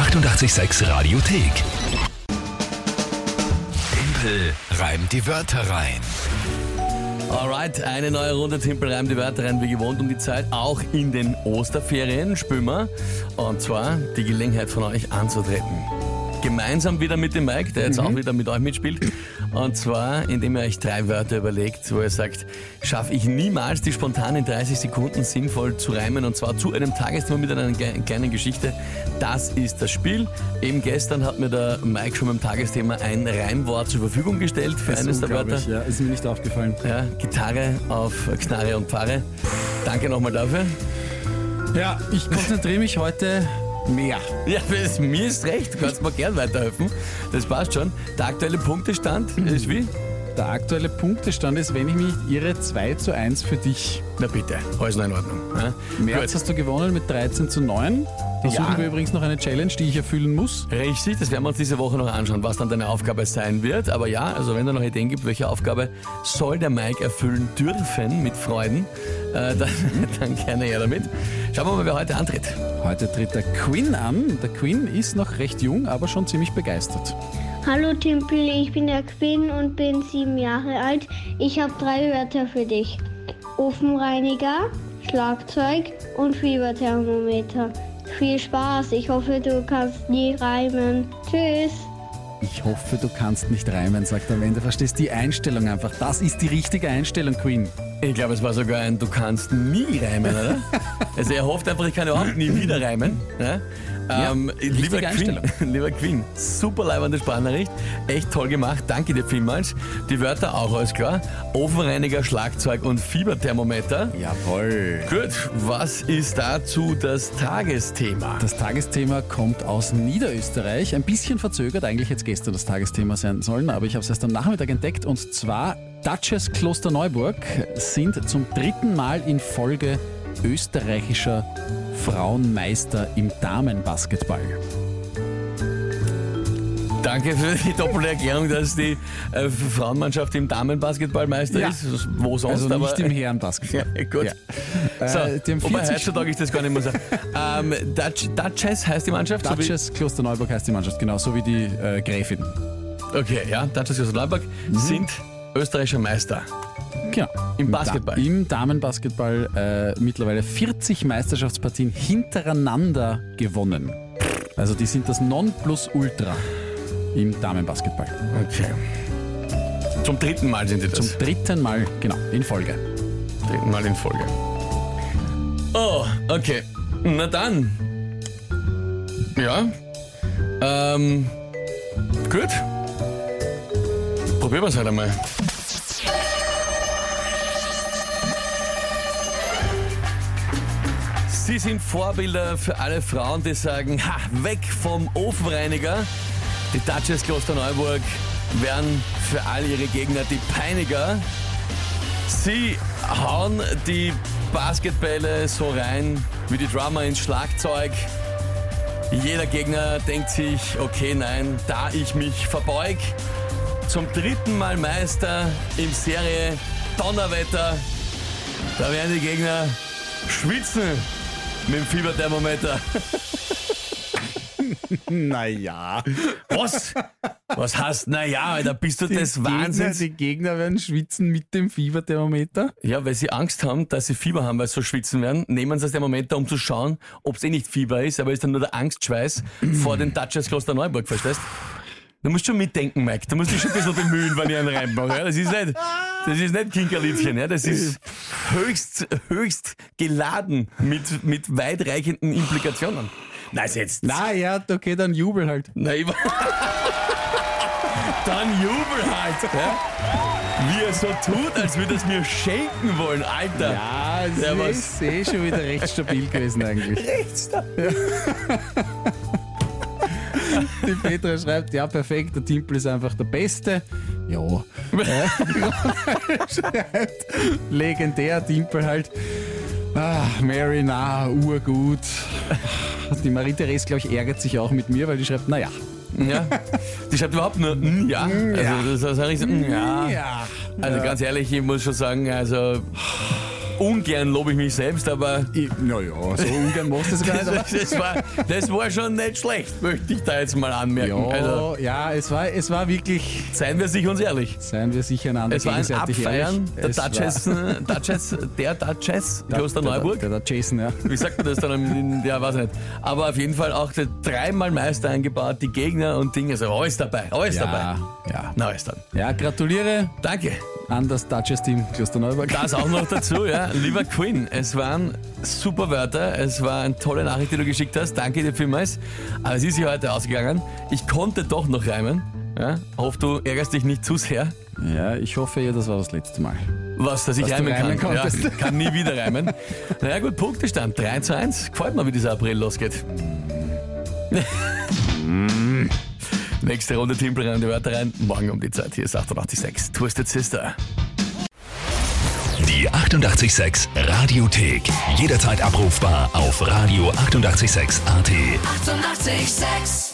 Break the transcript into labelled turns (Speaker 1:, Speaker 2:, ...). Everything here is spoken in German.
Speaker 1: 886 Radiothek. Tempel reimt die Wörter rein.
Speaker 2: Alright, eine neue Runde Timpel reimt die Wörter rein, wie gewohnt um die Zeit, auch in den Osterferien spüren wir. Und zwar die Gelegenheit von euch anzutreten. Gemeinsam wieder mit dem Mike, der jetzt auch wieder mit euch mitspielt. Und zwar, indem ihr euch drei Wörter überlegt, wo ihr sagt, schaffe ich niemals die spontan in 30 Sekunden sinnvoll zu reimen und zwar zu einem Tagesthema mit einer kleinen Geschichte. Das ist das Spiel. Eben gestern hat mir der Mike schon beim Tagesthema ein Reimwort zur Verfügung gestellt für eines der Wörter.
Speaker 3: ja, ist mir nicht aufgefallen.
Speaker 2: Ja, Gitarre auf Knarre und Pfarre. Danke nochmal dafür.
Speaker 3: Ja, ich konzentriere mich heute mehr.
Speaker 2: Ja, das, mir ist recht. Du kannst mir gern weiterhelfen. Das passt schon. Der aktuelle Punktestand ist wie?
Speaker 3: Der aktuelle Punktestand ist, wenn ich mich nicht irre, 2 zu 1 für dich.
Speaker 2: Na bitte, alles noch in Ordnung. Ja?
Speaker 3: März
Speaker 2: Gut.
Speaker 3: hast du gewonnen mit 13 zu 9. Da
Speaker 2: Ja.
Speaker 3: suchen wir übrigens noch eine Challenge, die ich erfüllen muss.
Speaker 2: Richtig, das werden wir uns diese Woche noch anschauen, was dann deine Aufgabe sein wird. Aber ja, also wenn da noch Ideen gibt, welche Aufgabe soll der Mike erfüllen dürfen mit Freuden, äh, dann, dann gerne her damit. Schauen wir mal, wer heute antritt.
Speaker 3: Heute tritt der Quinn an. Der Quinn ist noch recht jung, aber schon ziemlich begeistert.
Speaker 4: Hallo Timpel, ich bin der Quinn und bin sieben Jahre alt. Ich habe drei Wörter für dich. Ofenreiniger, Schlagzeug und Fieberthermometer. Viel Spaß, ich hoffe du kannst nie reimen. Tschüss.
Speaker 3: Ich hoffe, du kannst nicht reimen, sagt er am Ende. Verstehst die Einstellung einfach. Das ist die richtige Einstellung, Quinn.
Speaker 2: Ich glaube, es war sogar ein Du kannst nie reimen, oder? also er hofft einfach, ich kann überhaupt nie wieder reimen. Ja? Ähm, lieber. Queen, lieber Queen, super leibende Sprachnachricht, echt toll gemacht, danke dir vielmals. Die Wörter auch, alles klar. Ofenreiniger, Schlagzeug und Fieberthermometer.
Speaker 3: Jawohl.
Speaker 2: Gut, was ist dazu das Tagesthema?
Speaker 3: Das Tagesthema kommt aus Niederösterreich. Ein bisschen verzögert, eigentlich jetzt gestern das Tagesthema sein sollen, aber ich habe es erst am Nachmittag entdeckt. Und zwar Duchess Klosterneuburg sind zum dritten Mal in Folge österreichischer Frauenmeister im Damenbasketball.
Speaker 2: Danke für die doppelte Erklärung, dass die äh, Frauenmannschaft im Damenbasketballmeister
Speaker 3: Ja.
Speaker 2: ist. Wo sonst,
Speaker 3: Also
Speaker 2: aber
Speaker 3: nicht im Herrenbasketball.
Speaker 2: Ja, gut.
Speaker 3: Ja.
Speaker 2: So,
Speaker 3: Äh, die haben
Speaker 2: wobei
Speaker 3: 40
Speaker 2: heutzutage ist das gar nicht mehr so. ähm, Dutch, Duchess heißt die Mannschaft? so
Speaker 3: Duchess Klosterneuburg heißt die Mannschaft, genauso wie die äh, Gräfin.
Speaker 2: Okay, ja, Duchess Leibach
Speaker 3: Mhm.
Speaker 2: sind österreichischer Meister.
Speaker 3: Genau.
Speaker 2: Im Basketball.
Speaker 3: Da, Im Damenbasketball äh, mittlerweile 40 Meisterschaftspartien hintereinander gewonnen. Also die sind das Nonplusultra im Damenbasketball.
Speaker 2: Okay. Zum dritten Mal sind die das.
Speaker 3: Zum dritten Mal, genau, in Folge.
Speaker 2: dritten Mal in Folge. Oh, okay. Na dann. Ja. Ähm. Gut. Probieren wir es halt einmal. Sie sind Vorbilder für alle Frauen, die sagen, ha, weg vom Ofenreiniger. Die Duchess Klosterneuburg werden für all ihre Gegner die Peiniger. Sie hauen die Basketbälle so rein wie die Drummer ins Schlagzeug. Jeder Gegner denkt sich, okay, nein, da ich mich verbeug. Zum dritten Mal Meister im Serie Donnerwetter. Da werden die Gegner schwitzen mit dem Fieberthermometer.
Speaker 3: Naja.
Speaker 2: Was? Was heißt, naja, da bist du des Wahnsinns.
Speaker 3: die Gegner werden schwitzen mit dem Fieberthermometer.
Speaker 2: Ja, weil sie Angst haben, dass sie Fieber haben, weil sie so schwitzen werden, nehmen sie das Thermometer, um zu schauen, ob es eh nicht Fieber ist, aber ist dann nur der Angstschweiß vor den Duchess Kloster Neuburg, verstehst? Du musst schon mitdenken, Mike. Du musst dich schon ein bisschen bemühen, wenn ich einen reinmache. Ja? Das ist nicht, das ist nicht Kinkerliedchen, ja? Das ist höchst, höchst geladen mit, mit weitreichenden Implikationen. Na, jetzt.
Speaker 3: Na ja, okay, dann jubel halt.
Speaker 2: Na, ich, dann jubel halt, ja? Wie er so tut, als würde es mir schenken wollen, Alter.
Speaker 3: Ja, es ist eh schon wieder recht stabil gewesen eigentlich. Die Petra schreibt, ja perfekt, der Timpel ist einfach der Beste. Ja. Schreibt, legendär Timpel halt. Ah, Mary, na, urgut. Die Marie-Therese, glaube ich, ärgert sich auch mit mir, weil die schreibt, naja.
Speaker 2: Ja. Die schreibt überhaupt nur mm, ja. Also das so, mm, ja.
Speaker 3: Ja.
Speaker 2: Also ganz ehrlich, ich muss schon sagen, also ungern lobe ich mich selbst, aber
Speaker 3: Naja, so ungern machst du das gar nicht.
Speaker 2: Das, das, war, das war schon nicht schlecht, möchte ich da jetzt mal anmerken.
Speaker 3: ja,
Speaker 2: Also,
Speaker 3: ja es, war, es war wirklich,
Speaker 2: seien wir sich uns ehrlich.
Speaker 3: seien wir sicher einander
Speaker 2: Es war ein Abfeiern
Speaker 3: ehrlich.
Speaker 2: der
Speaker 3: Es
Speaker 2: Duchess, Duchess, der Duchess, Kloster
Speaker 3: der,
Speaker 2: Neuburg.
Speaker 3: Der, der, Jason, ja.
Speaker 2: Wie sagt man das dann? In, ja, weiß ich nicht. Aber auf jeden Fall auch der dreimal Meister eingebaut, die Gegner und Dinge. Also alles dabei, alles dabei.
Speaker 3: Ja, ja.
Speaker 2: Na, alles dann.
Speaker 3: Ja, gratuliere
Speaker 2: Danke.
Speaker 3: An das Duchess-Team Klosterneuburg.
Speaker 2: Das auch noch dazu, ja. Lieber Quinn, es waren super Wörter, es war eine tolle Nachricht, die du geschickt hast. Danke dir vielmals. Aber es ist ja heute ausgegangen. Ich konnte doch noch reimen. Ja. Hoffe, du ärgerst dich nicht zu sehr.
Speaker 3: Ja, ich hoffe ja, das war das letzte Mal.
Speaker 2: Was, dass ich
Speaker 3: Dass
Speaker 2: reimen
Speaker 3: reimen
Speaker 2: kann.
Speaker 3: konntest.
Speaker 2: Ja, kann nie wieder reimen. Naja gut, Punktestand 3 zu 1. Gefällt mir, wie dieser April losgeht. Nächste Runde Timpel rein die Wörter rein. Morgen um die Zeit. Hier ist 886 Twisted Sister.
Speaker 1: Die 886 Radiothek. Jederzeit abrufbar auf radio886.at. 886!
Speaker 5: 886